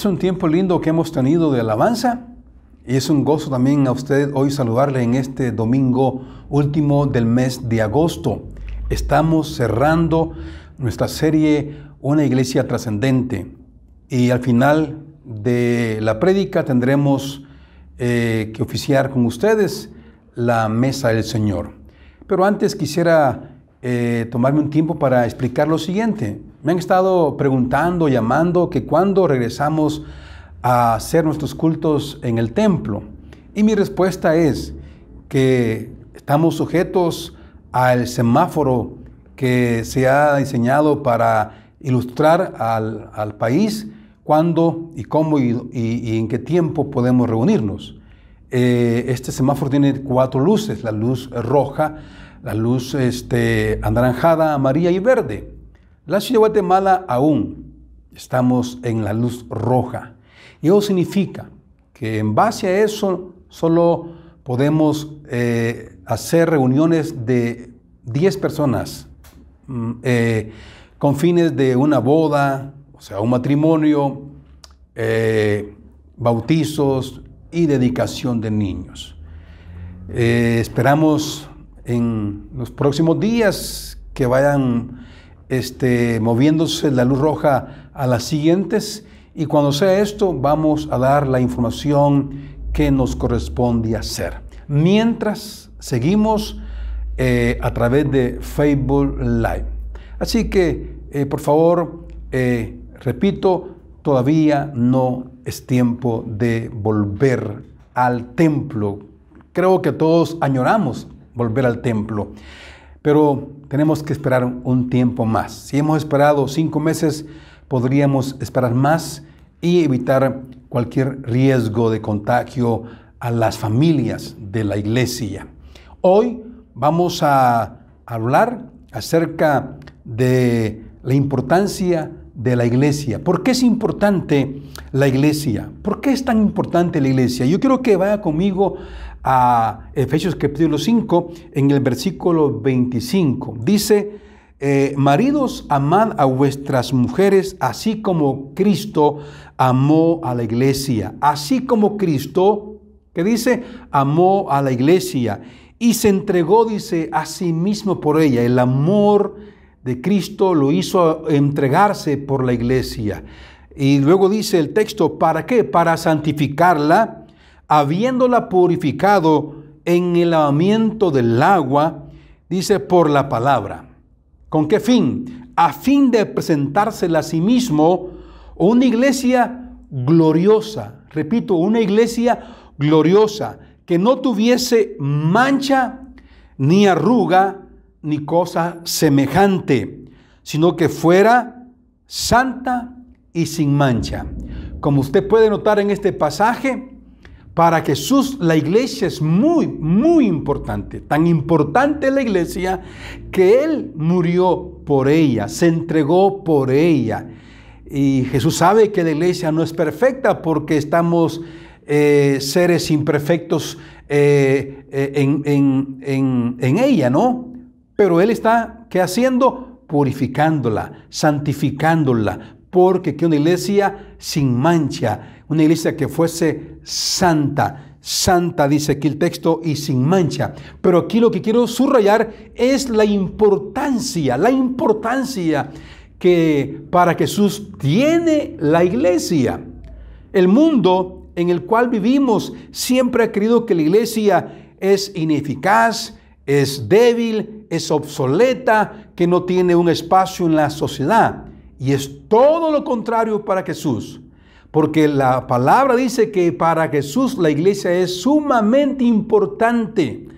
Es un tiempo lindo que hemos tenido de alabanza y es un gozo también a usted hoy saludarle en este domingo último del mes de agosto. Estamos cerrando nuestra serie Una iglesia trascendente y al final de la prédica tendremos eh, que oficiar con ustedes la mesa del Señor. Pero antes quisiera eh, tomarme un tiempo para explicar lo siguiente. Me han estado preguntando, llamando, que cuándo regresamos a hacer nuestros cultos en el templo. Y mi respuesta es que estamos sujetos al semáforo que se ha diseñado para ilustrar al, país cuándo y cómo y, en qué tiempo podemos reunirnos. Eh, este semáforo tiene cuatro luces, la luz roja, la luz este, anaranjada, amarilla y verde. La ciudad de Guatemala aún estamos en la luz roja. Y eso significa que en base a eso solo podemos eh, hacer reuniones de 10 personas mm, eh, con fines de una boda, o sea, un matrimonio, eh, bautizos y dedicación de niños. esperamos en los próximos días que vayan este, moviéndose la luz roja a las siguientes y cuando sea esto vamos a dar la información que nos corresponde hacer. Mientras seguimos eh, a través de Facebook Live. Así que, eh, por favor, eh, repito, todavía no es tiempo de volver al templo. Creo que todos añoramos volver al templo. Pero tenemos que esperar un tiempo más. Si hemos esperado cinco meses, podríamos esperar más y evitar cualquier riesgo de contagio a las familias de la iglesia. Hoy vamos a hablar acerca de la importancia de la iglesia. ¿Por qué es importante la iglesia? ¿Por qué es tan importante la iglesia? Yo quiero que vaya conmigo a Efesios capítulo 5 en el versículo 25. Dice, eh, maridos, amad a vuestras mujeres así como Cristo amó a la iglesia. Así como Cristo, que dice, amó a la iglesia y se entregó, dice, a sí mismo por ella. El amor de Cristo lo hizo entregarse por la iglesia. Y luego dice el texto, ¿para qué? Para santificarla habiéndola purificado en el lavamiento del agua, dice, por la palabra. ¿Con qué fin? A fin de presentársela a sí mismo una iglesia gloriosa. Repito, una iglesia gloriosa, que no tuviese mancha, ni arruga, ni cosa semejante, sino que fuera santa y sin mancha. Como usted puede notar en este pasaje, para Jesús la iglesia es muy, muy importante. Tan importante la iglesia que Él murió por ella, se entregó por ella. Y Jesús sabe que la iglesia no es perfecta porque estamos eh, seres imperfectos eh, eh, en, en, ella, ¿no? Pero Él está, ¿qué haciendo? Purificándola, santificándola, porque que una iglesia sin mancha, una iglesia que fuese santa, santa, dice aquí el texto, y sin mancha. Pero aquí lo que quiero subrayar es la importancia, la importancia que para Jesús tiene la iglesia. El mundo en el cual vivimos siempre ha creído que la iglesia es ineficaz, es débil, es obsoleta, que no tiene un espacio en la sociedad. Y es todo lo contrario para Jesús. Porque la palabra dice que para Jesús la iglesia es sumamente importante.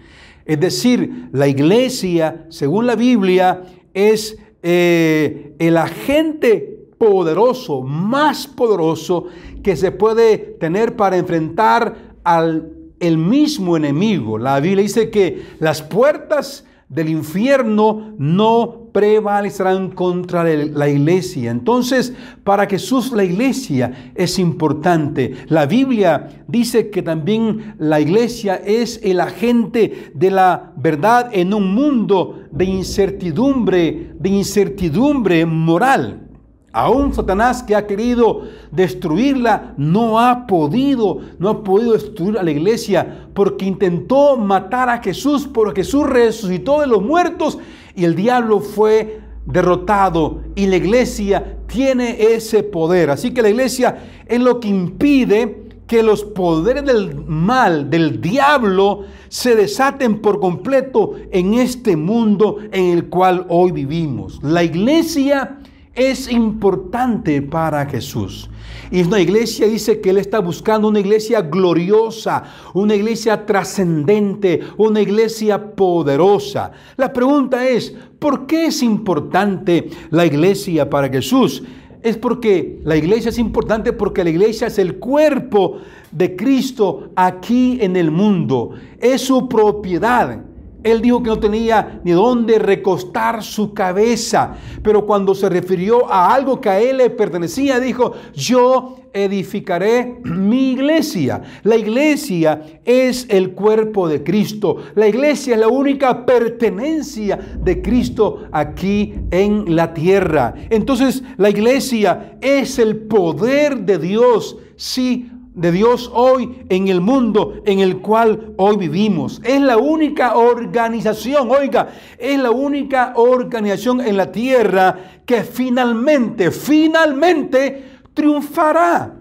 Es decir, la iglesia, según la Biblia, es eh, el agente poderoso, más poderoso que se puede tener para enfrentar al el mismo enemigo. La Biblia dice que las puertas del infierno no prevalecerán contra la iglesia. Entonces, para Jesús la iglesia es importante. La Biblia dice que también la iglesia es el agente de la verdad en un mundo de incertidumbre, de incertidumbre moral. Aún Satanás que ha querido destruirla no ha podido, no ha podido destruir a la iglesia porque intentó matar a Jesús, porque Jesús resucitó de los muertos y el diablo fue derrotado y la iglesia tiene ese poder. Así que la iglesia es lo que impide que los poderes del mal, del diablo, se desaten por completo en este mundo en el cual hoy vivimos. La iglesia es importante para Jesús. Y es una iglesia, dice que Él está buscando una iglesia gloriosa, una iglesia trascendente, una iglesia poderosa. La pregunta es, ¿por qué es importante la iglesia para Jesús? Es porque la iglesia es importante porque la iglesia es el cuerpo de Cristo aquí en el mundo. Es su propiedad. Él dijo que no tenía ni dónde recostar su cabeza, pero cuando se refirió a algo que a él le pertenecía, dijo, yo edificaré mi iglesia. La iglesia es el cuerpo de Cristo. La iglesia es la única pertenencia de Cristo aquí en la tierra. Entonces la iglesia es el poder de Dios. Sí, de Dios hoy en el mundo en el cual hoy vivimos. Es la única organización, oiga, es la única organización en la tierra que finalmente, finalmente triunfará.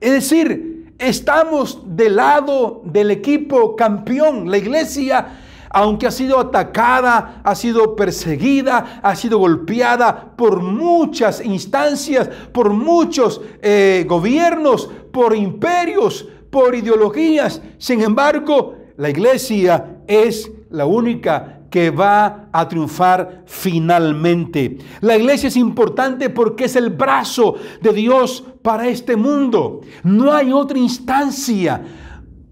Es decir, estamos del lado del equipo campeón. La iglesia aunque ha sido atacada, ha sido perseguida, ha sido golpeada por muchas instancias, por muchos eh, gobiernos, por imperios, por ideologías. Sin embargo, la iglesia es la única que va a triunfar finalmente. La iglesia es importante porque es el brazo de Dios para este mundo. No hay otra instancia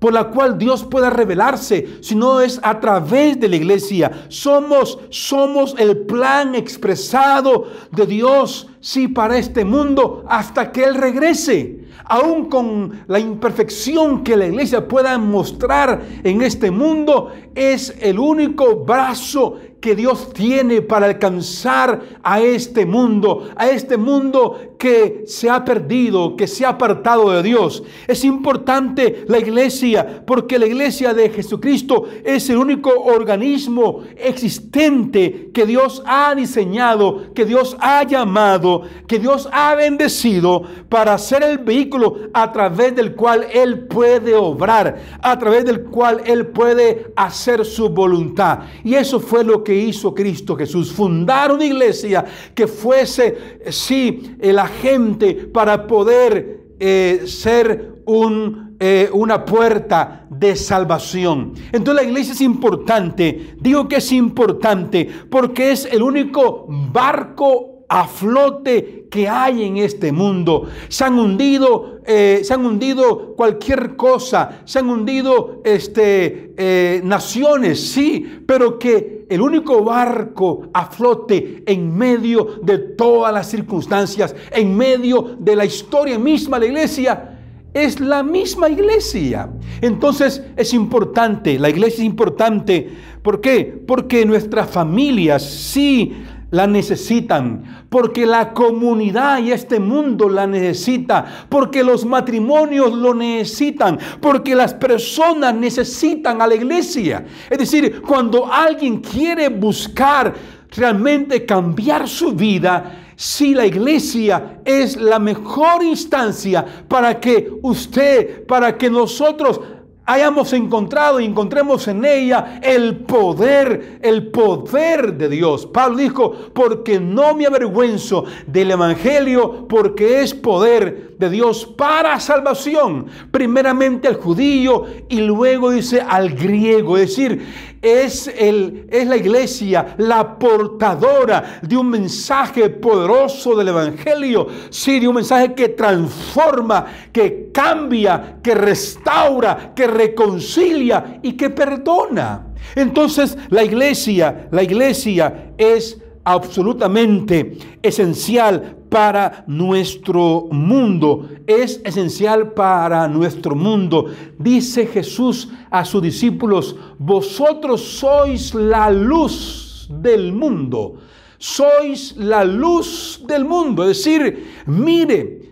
por la cual Dios pueda revelarse, sino es a través de la iglesia. Somos, somos el plan expresado de Dios, sí, para este mundo hasta que Él regrese. Aún con la imperfección que la iglesia pueda mostrar en este mundo, es el único brazo que Dios tiene para alcanzar a este mundo, a este mundo que se ha perdido, que se ha apartado de Dios. Es importante la iglesia porque la iglesia de Jesucristo es el único organismo existente que Dios ha diseñado, que Dios ha llamado, que Dios ha bendecido para ser el vehículo a través del cual Él puede obrar, a través del cual Él puede hacer su voluntad. Y eso fue lo que hizo Cristo Jesús, fundar una iglesia que fuese, sí, el agente para poder eh, ser un, eh, una puerta de salvación. Entonces la iglesia es importante, digo que es importante porque es el único barco a flote que hay en este mundo. Se han hundido, eh, se han hundido cualquier cosa, se han hundido este, eh, naciones, sí, pero que el único barco a flote en medio de todas las circunstancias, en medio de la historia misma la iglesia, es la misma iglesia. Entonces es importante, la iglesia es importante. ¿Por qué? Porque nuestras familias sí la necesitan, porque la comunidad y este mundo la necesita, porque los matrimonios lo necesitan, porque las personas necesitan a la iglesia. Es decir, cuando alguien quiere buscar realmente cambiar su vida, si la iglesia es la mejor instancia para que usted, para que nosotros hayamos encontrado y encontremos en ella el poder, el poder de Dios. Pablo dijo, porque no me avergüenzo del Evangelio, porque es poder de Dios para salvación, primeramente al judío y luego dice al griego, es decir, es, el, es la iglesia la portadora de un mensaje poderoso del Evangelio, sí, de un mensaje que transforma, que cambia, que restaura, que reconcilia y que perdona. Entonces la iglesia, la iglesia es absolutamente esencial para nuestro mundo. Es esencial para nuestro mundo. Dice Jesús a sus discípulos, vosotros sois la luz del mundo. sois la luz del mundo. Es decir, mire,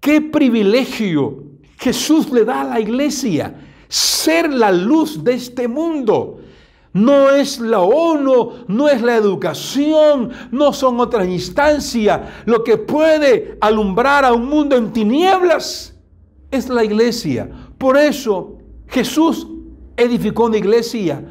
qué privilegio Jesús le da a la iglesia, ser la luz de este mundo. No es la ONU, no es la educación, no son otras instancias. Lo que puede alumbrar a un mundo en tinieblas es la iglesia. Por eso Jesús edificó una iglesia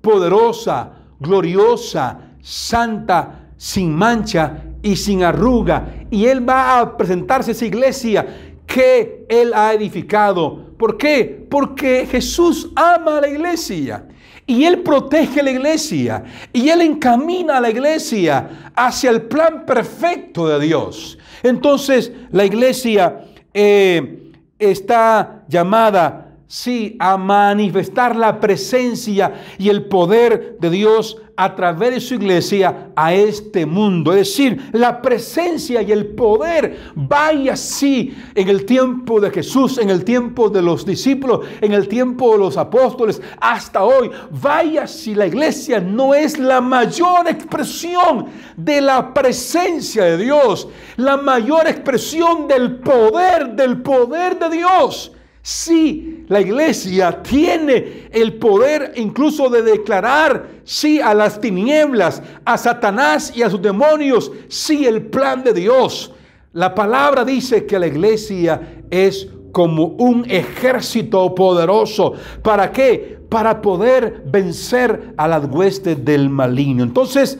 poderosa, gloriosa, santa, sin mancha y sin arruga. Y Él va a presentarse a esa iglesia que Él ha edificado. ¿Por qué? Porque Jesús ama a la iglesia. Y Él protege la iglesia. Y Él encamina a la iglesia hacia el plan perfecto de Dios. Entonces la iglesia eh, está llamada sí, a manifestar la presencia y el poder de Dios a través de su iglesia a este mundo. Es decir, la presencia y el poder vaya así en el tiempo de Jesús, en el tiempo de los discípulos, en el tiempo de los apóstoles, hasta hoy. Vaya si la iglesia no es la mayor expresión de la presencia de Dios, la mayor expresión del poder, del poder de Dios. Sí, la iglesia tiene el poder incluso de declarar sí a las tinieblas, a Satanás y a sus demonios, sí el plan de Dios. La palabra dice que la iglesia es como un ejército poderoso. ¿Para qué? Para poder vencer a las huestes del maligno. Entonces,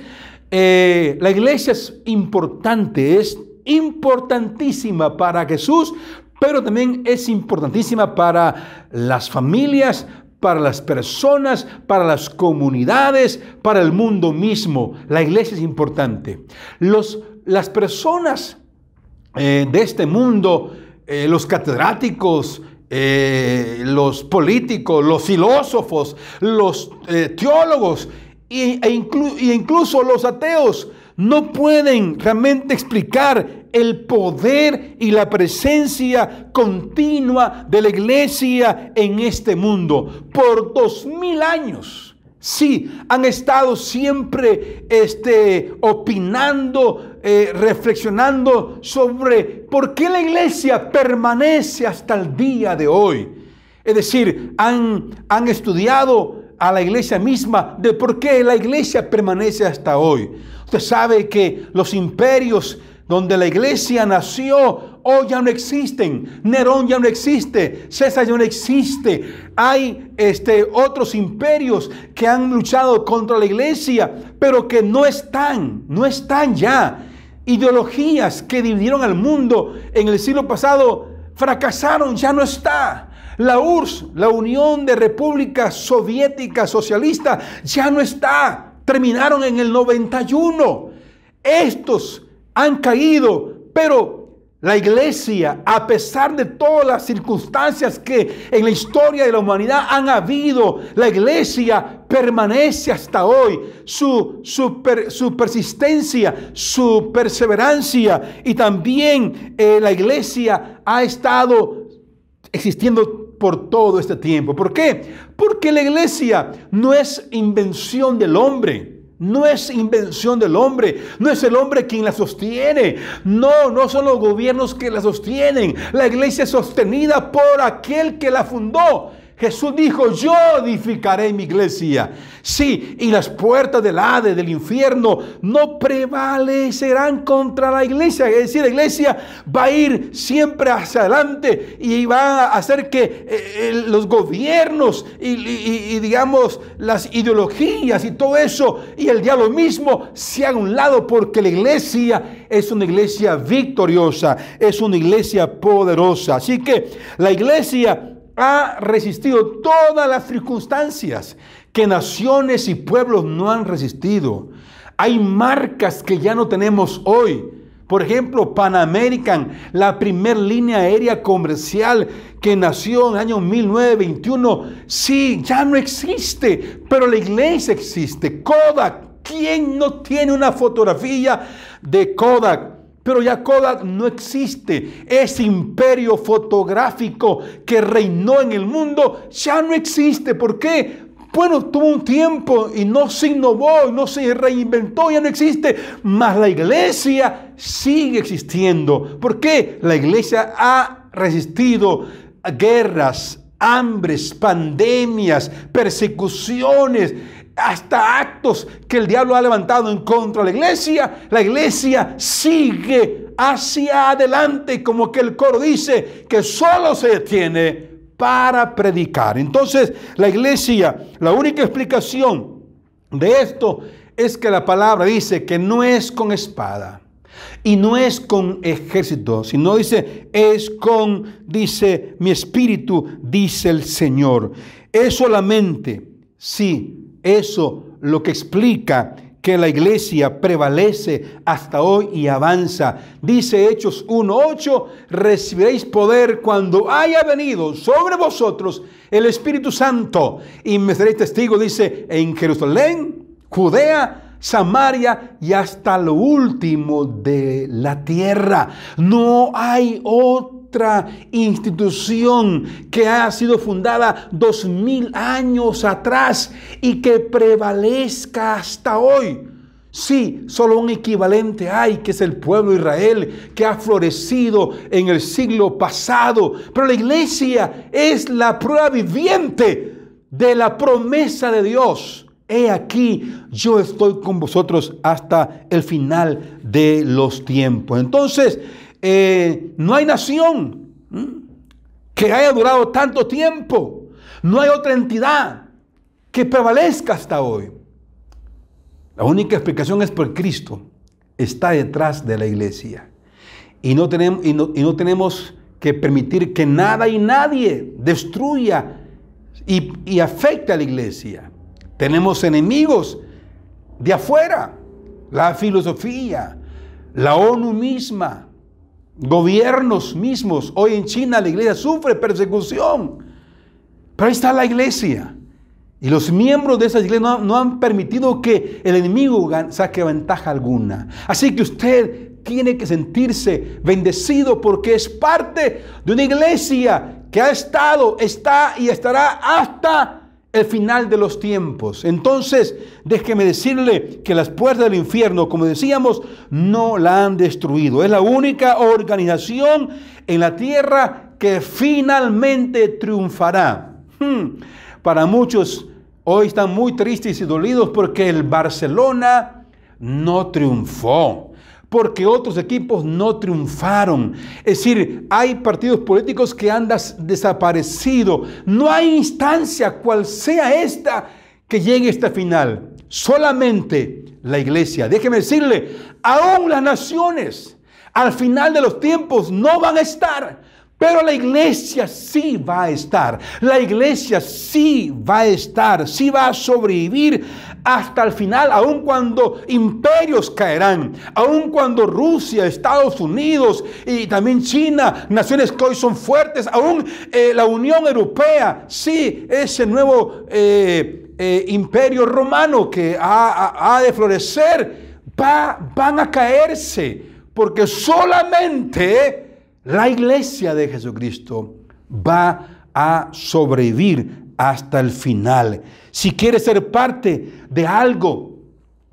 eh, la iglesia es importante, es importantísima para Jesús pero también es importantísima para las familias, para las personas, para las comunidades, para el mundo mismo. La iglesia es importante. Los, las personas eh, de este mundo, eh, los catedráticos, eh, los políticos, los filósofos, los teólogos e, e incluso los ateos, no pueden realmente explicar el poder y la presencia continua de la iglesia en este mundo por dos mil años. Sí, han estado siempre este, opinando, eh, reflexionando sobre por qué la iglesia permanece hasta el día de hoy. Es decir, han, han estudiado a la iglesia misma de por qué la iglesia permanece hasta hoy. Usted sabe que los imperios donde la iglesia nació, hoy ya no existen. Nerón ya no existe, César ya no existe. Hay este, otros imperios que han luchado contra la iglesia, pero que no están, no están ya. Ideologías que dividieron al mundo en el siglo pasado fracasaron, ya no está. La URSS, la Unión de Repúblicas Soviéticas Socialistas, ya no está. Terminaron en el 91. Estos han caído, pero la iglesia, a pesar de todas las circunstancias que en la historia de la humanidad han habido, la iglesia permanece hasta hoy. Su, su, persistencia, su perseverancia y también eh, la iglesia ha estado existiendo por todo este tiempo. ¿Por qué? Porque la iglesia no es invención del hombre. No es invención del hombre, no es el hombre quien la sostiene. No, no son los gobiernos que la sostienen. La iglesia es sostenida por aquel que la fundó. Jesús dijo, yo edificaré mi iglesia. Sí, y las puertas del Hades, del infierno, no prevalecerán contra la iglesia. Es decir, la iglesia va a ir siempre hacia adelante y va a hacer que eh, eh, los gobiernos y, digamos, las ideologías y todo eso y el diablo mismo se hagan un lado porque la iglesia es una iglesia victoriosa, es una iglesia poderosa. Así que la iglesia ha resistido todas las circunstancias que naciones y pueblos no han resistido. Hay marcas que ya no tenemos hoy. Por ejemplo, Pan American, la primera línea aérea comercial que nació en el año 1921, sí, ya no existe, pero la iglesia existe. Kodak, ¿quién no tiene una fotografía de Kodak? Pero ya Kodak no existe. Ese imperio fotográfico que reinó en el mundo ya no existe. ¿Por qué? Bueno, tuvo un tiempo y no se innovó, no se reinventó, ya no existe. Mas la iglesia sigue existiendo. ¿Por qué? La iglesia ha resistido guerras, hambres, pandemias, persecuciones, hasta actos que el diablo ha levantado en contra de la iglesia. La iglesia sigue hacia adelante, como que el coro dice, que solo se detiene para predicar. Entonces, la iglesia, la única explicación de esto es que la palabra dice que no es con espada y no es con ejército, sino dice, es con, dice mi espíritu, dice el Señor. Es solamente, sí, eso lo que explica que la iglesia prevalece hasta hoy y avanza. Dice Hechos 1.8, recibiréis poder cuando haya venido sobre vosotros el Espíritu Santo y me seréis testigo, dice, en Jerusalén, Judea, Samaria y hasta lo último de la tierra. No hay institución que ha sido fundada dos mil años atrás y que prevalezca hasta hoy. Sí, solo un equivalente hay, que es el pueblo Israel, que ha florecido en el siglo pasado. Pero la iglesia es la prueba viviente de la promesa de Dios. He aquí, yo estoy con vosotros hasta el final de los tiempos. Entonces, eh, no hay nación que haya durado tanto tiempo. No hay otra entidad que prevalezca hasta hoy. La única explicación es por Cristo está detrás de la iglesia. Y no tenemos, y no, tenemos que permitir que nada y nadie destruya y, y afecte a la iglesia. Tenemos enemigos de afuera, la filosofía, la ONU misma, gobiernos mismos. Hoy en China la iglesia sufre persecución, pero ahí está la iglesia. Y los miembros de esa iglesia no, han permitido que el enemigo saque ventaja alguna. Así que usted tiene que sentirse bendecido porque es parte de una iglesia que ha estado, está y estará hasta el final de los tiempos. Entonces, déjeme decirle que las puertas del infierno, como decíamos, no la han destruido. Es la única organización en la tierra que finalmente triunfará. Hmm. Para muchos hoy están muy tristes y dolidos porque el Barcelona no triunfó porque otros equipos no triunfaron. Es decir, hay partidos políticos que han desaparecido. No hay instancia, cual sea esta, que llegue a esta final. Solamente la iglesia. Déjeme decirle, aún las naciones al final de los tiempos no van a estar. Pero la iglesia sí va a estar. La iglesia sí va a estar, sí va a sobrevivir hasta el final, aun cuando imperios caerán, aun cuando Rusia, Estados Unidos y también China, naciones que hoy son fuertes, aún eh, la Unión Europea, sí, ese nuevo eh, eh, imperio romano que ha, de florecer, va, van a caerse, porque solamente la iglesia de Jesucristo va a sobrevivir hasta el final. Si quiere ser parte de algo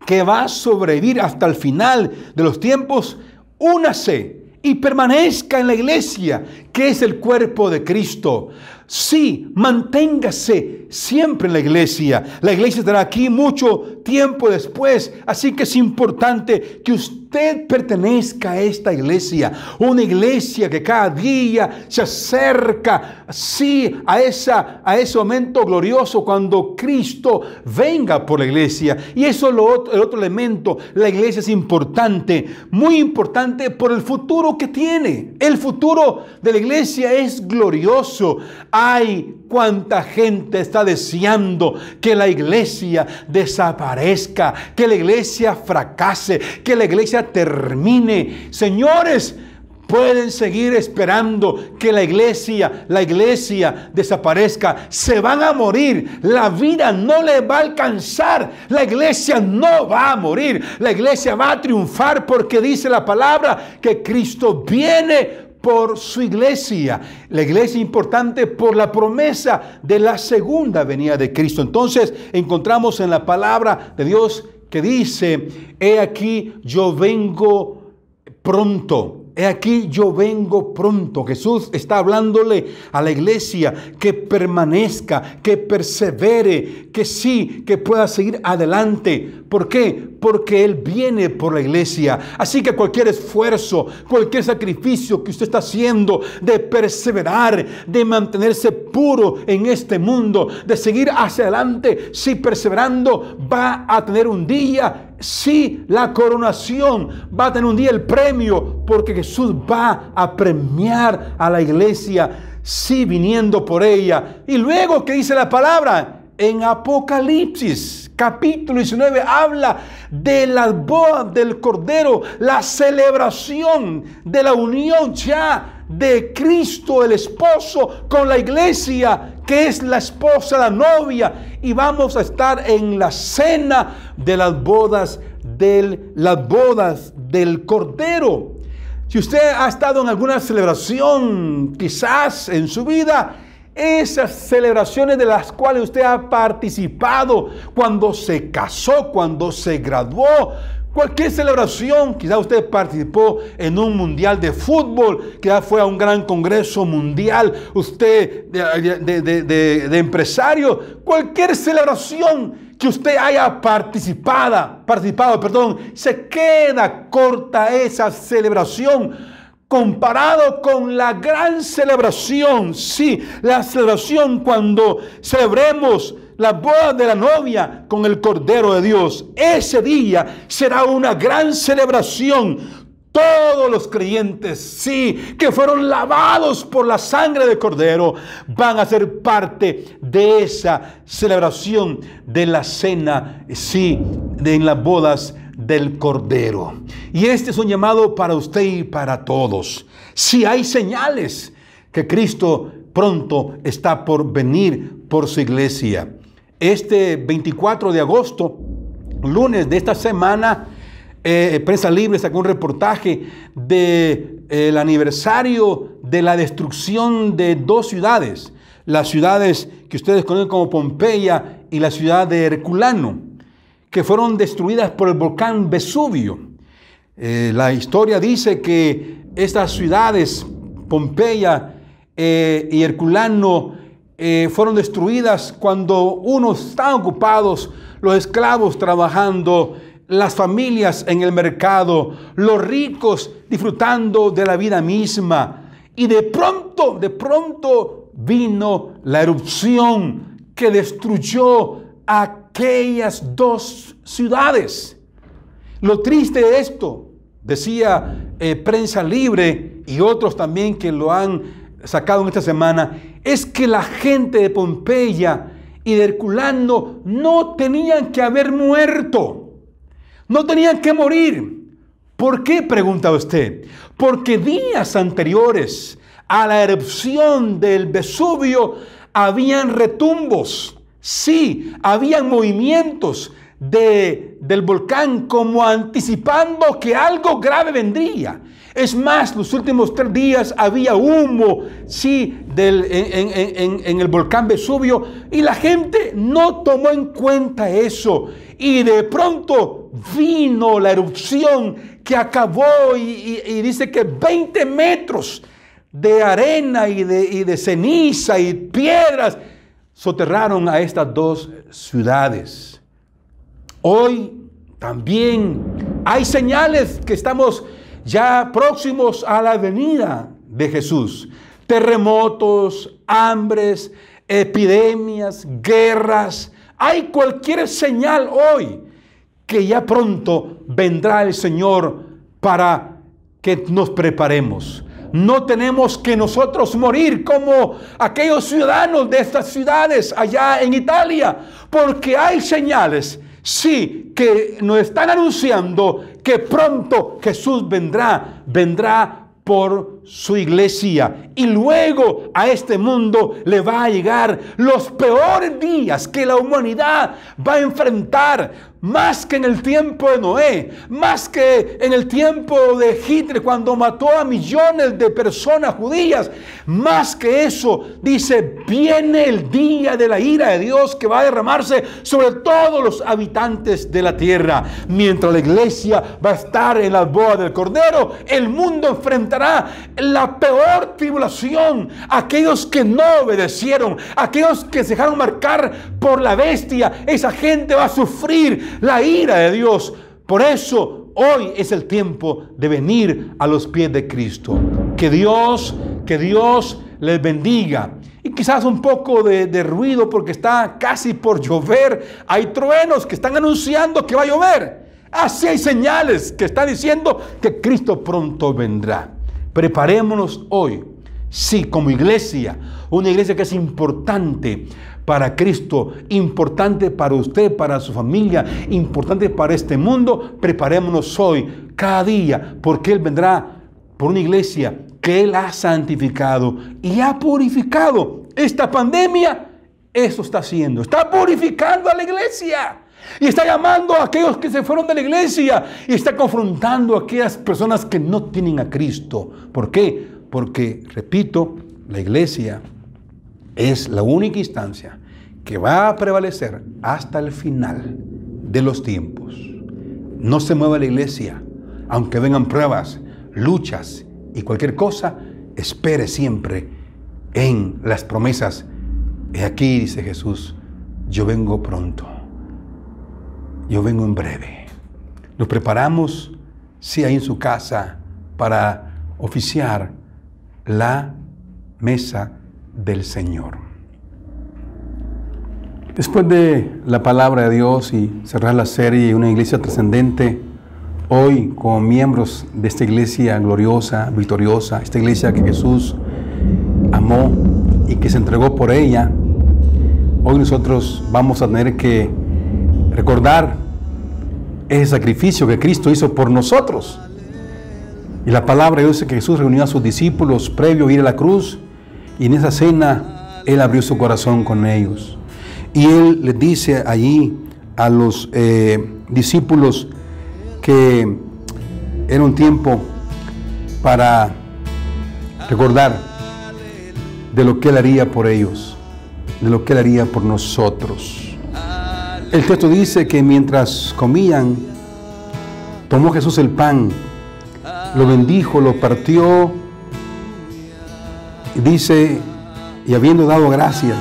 que va a sobrevivir hasta el final de los tiempos, únase y permanezca en la iglesia, que es el cuerpo de Cristo. Sí, manténgase siempre en la iglesia. La iglesia estará aquí mucho tiempo después, así que es importante que usted pertenezca a esta iglesia, una iglesia que cada día se acerca, sí, a, esa, a ese momento glorioso cuando Cristo venga por la iglesia. Y eso es otro, el otro elemento, la iglesia es importante, muy importante por el futuro que tiene. El futuro de la iglesia es glorioso. Ay, cuánta gente está deseando que la iglesia desaparezca, que la iglesia fracase, que la iglesia termine. Señores, pueden seguir esperando que la iglesia, la iglesia desaparezca. Se van a morir. La vida no le va a alcanzar. La iglesia no va a morir. La iglesia va a triunfar porque dice la palabra que Cristo viene por su iglesia. La iglesia importante por la promesa de la segunda venida de Cristo. Entonces encontramos en la palabra de Dios que dice, he aquí yo vengo pronto. He aquí yo vengo pronto. Jesús está hablándole a la iglesia que permanezca, que persevere, que sí, que pueda seguir adelante. ¿Por qué? Porque Él viene por la iglesia. Así que cualquier esfuerzo, cualquier sacrificio que usted está haciendo de perseverar, de mantenerse puro en este mundo, de seguir hacia adelante, si perseverando, va a tener un día sí la coronación, va a tener un día el premio, porque Jesús va a premiar a la iglesia, sí viniendo por ella. Y luego, ¿qué dice la palabra? En Apocalipsis, capítulo 19, habla de las bodas del Cordero, la celebración de la unión ya de Cristo el esposo con la iglesia que es la esposa, la novia, y vamos a estar en la cena de las bodas del, las bodas del Cordero. Si usted ha estado en alguna celebración, quizás en su vida, esas celebraciones de las cuales usted ha participado cuando se casó, cuando se graduó, Cualquier celebración, quizá usted participó en un mundial de fútbol, quizá fue a un gran congreso mundial, usted de, empresario, cualquier celebración que usted haya participado, perdón, se queda corta esa celebración comparado con la gran celebración, sí, la celebración cuando celebremos la boda de la novia con el Cordero de Dios. Ese día será una gran celebración. Todos los creyentes, sí, que fueron lavados por la sangre del Cordero, van a ser parte de esa celebración de la cena, sí, de en las bodas del Cordero. Y este es un llamado para usted y para todos. Si hay señales que Cristo pronto está por venir por su iglesia. Este 24 de agosto, lunes de esta semana, eh, Prensa Libre sacó un reportaje del de, aniversario de la destrucción de dos ciudades, las ciudades que ustedes conocen como Pompeya y la ciudad de Herculano, que fueron destruidas por el volcán Vesubio. Eh, la historia dice que estas ciudades, Pompeya eh, y Herculano, eh, fueron destruidas cuando unos estaban ocupados, los esclavos trabajando, las familias en el mercado, los ricos disfrutando de la vida misma. Y de pronto, de pronto vino la erupción que destruyó aquellas dos ciudades. Lo triste de esto, decía eh, prensa libre y otros también que lo han sacado en esta semana, es que la gente de Pompeya y de Herculano no tenían que haber muerto, no tenían que morir. ¿Por qué? Pregunta usted. Porque días anteriores a la erupción del Vesubio habían retumbos, sí, habían movimientos de, del volcán como anticipando que algo grave vendría. Es más, los últimos tres días había humo, sí, del, en, el volcán Vesubio y la gente no tomó en cuenta eso. Y de pronto vino la erupción que acabó y, dice que 20 metros de arena y de, y de ceniza y piedras soterraron a estas dos ciudades. Hoy también hay señales que estamos ya próximos a la venida de Jesús. Terremotos, hambres, epidemias, guerras. Hay cualquier señal hoy que ya pronto vendrá el Señor para que nos preparemos. No tenemos que nosotros morir como aquellos ciudadanos de estas ciudades allá en Italia, porque hay señales Sí, que nos están anunciando que pronto Jesús vendrá, vendrá por su iglesia. Y luego a este mundo le va a llegar los peores días que la humanidad va a enfrentar más que en el tiempo de Noé, más que en el tiempo de Hitler cuando mató a millones de personas judías, más que eso, dice, viene el día de la ira de Dios que va a derramarse sobre todos los habitantes de la tierra. Mientras la iglesia va a estar en las bodas del Cordero, el mundo enfrentará la peor tribulación. Aquellos que no obedecieron, aquellos que se dejaron marcar por la bestia, esa gente va a sufrir la ira de Dios. Por eso hoy es el tiempo de venir a los pies de Cristo. Que Dios, que Dios les bendiga. Y quizás un poco de, de, ruido porque está casi por llover. Hay truenos que están anunciando que va a llover. Así hay señales que están diciendo que Cristo pronto vendrá. Preparémonos hoy. Sí, como iglesia, una iglesia que es importante para Cristo, importante para usted, para su familia, importante para este mundo, preparémonos hoy, cada día, porque Él vendrá por una iglesia que Él ha santificado y ha purificado. Esta pandemia, eso está haciendo, está purificando a la iglesia. Y está llamando a aquellos que se fueron de la iglesia. Y está confrontando a aquellas personas que no tienen a Cristo. ¿Por qué? Porque, repito, la iglesia es la única instancia que va a prevalecer hasta el final de los tiempos. No se mueva la iglesia, aunque vengan pruebas, luchas y cualquier cosa, espere siempre en las promesas. Y aquí dice Jesús, yo vengo pronto, yo vengo en breve. Nos preparamos, si hay en su casa, para oficiar la mesa del Señor. Después de la palabra de Dios y cerrar la serie Una iglesia trascendente, hoy como miembros de esta iglesia gloriosa, victoriosa, esta iglesia que Jesús amó y que se entregó por ella, hoy nosotros vamos a tener que recordar ese sacrificio que Cristo hizo por nosotros. Y la palabra dice que Jesús reunió a sus discípulos previo a ir a la cruz y en esa cena Él abrió su corazón con ellos. Y Él les dice allí a los eh, discípulos que era un tiempo para recordar de lo que Él haría por ellos, de lo que Él haría por nosotros. El texto dice que mientras comían, tomó Jesús el pan, lo bendijo, lo partió Dice, y habiendo dado gracias,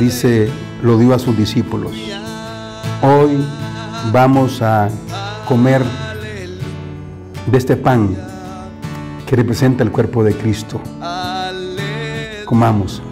dice, lo dio a sus discípulos. Hoy vamos a comer de este pan que representa el cuerpo de Cristo. Comamos.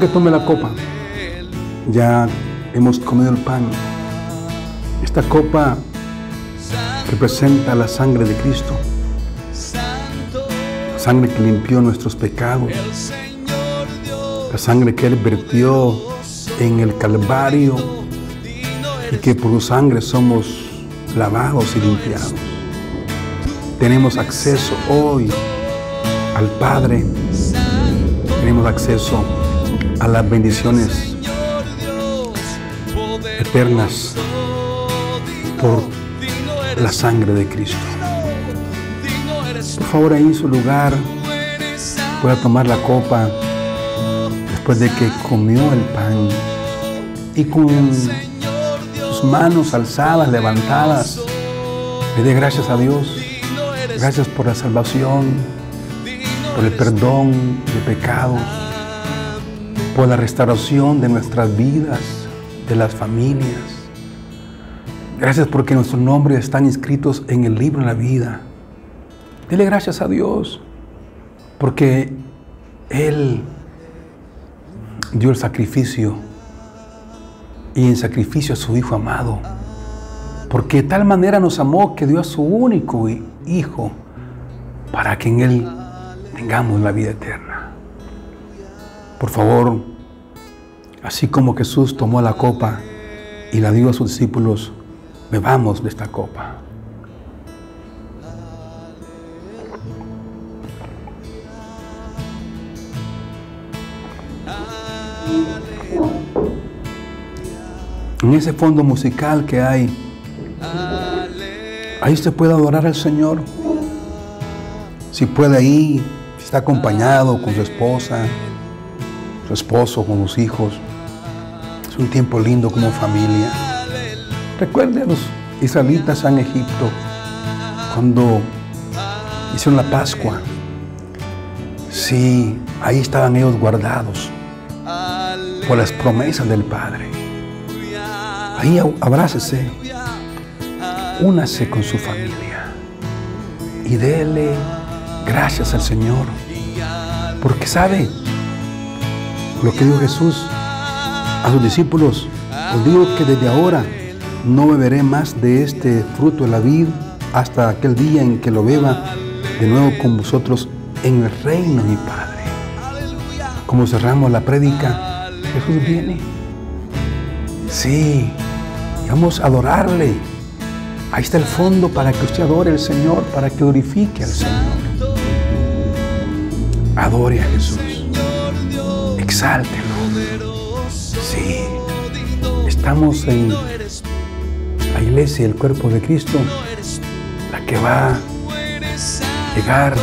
Que tome la copa. Ya hemos comido el pan. Esta copa representa la sangre de Cristo. La sangre que limpió nuestros pecados. La sangre que Él vertió en el Calvario y que por su sangre somos lavados y limpiados. Tenemos acceso hoy al Padre. Tenemos acceso a las bendiciones eternas por la sangre de Cristo. Por favor, ahí en su lugar pueda tomar la copa después de que comió el pan y con sus manos alzadas, levantadas, le dé gracias a Dios. Gracias por la salvación, por el perdón de pecados por la restauración de nuestras vidas, de las familias. Gracias porque nuestros nombres están inscritos en el libro de la vida. Dile gracias a Dios porque Él dio el sacrificio y en sacrificio a su Hijo amado. Porque de tal manera nos amó que dio a su único Hijo para que en Él tengamos la vida eterna. Por favor, así como Jesús tomó la copa y la dio a sus discípulos, bebamos de esta copa. En ese fondo musical que hay, ahí usted puede adorar al Señor. Si puede ir, si está acompañado con su esposa, su esposo, con los hijos. Un tiempo lindo como familia. Recuerde a los israelitas en Egipto cuando hicieron la Pascua. Sí, ahí estaban ellos guardados por las promesas del Padre. Ahí abrácese, únase con su familia y dele gracias al Señor. Porque sabe lo que dijo Jesús a sus discípulos. Os digo que desde ahora no beberé más de este fruto de la vid hasta aquel día en que lo beba de nuevo con vosotros en el reino de mi Padre. Como cerramos la prédica, Jesús viene. Sí, Vamos a adorarle. Ahí está el fondo para que usted adore al Señor, para que glorifique al Señor. Adore a Jesús. Exáltelo. Estamos en la iglesia, el cuerpo de Cristo, la que va a llegar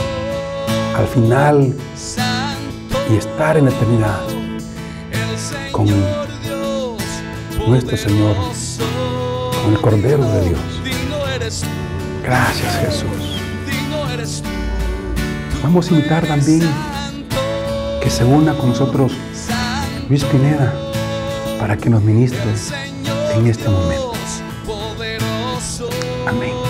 al final y estar en la eternidad con nuestro Señor el Cordero de Dios. Gracias Jesús. Vamos a invitar también que se una con nosotros Luis Pineda para que nos ministre en este momento. Amén.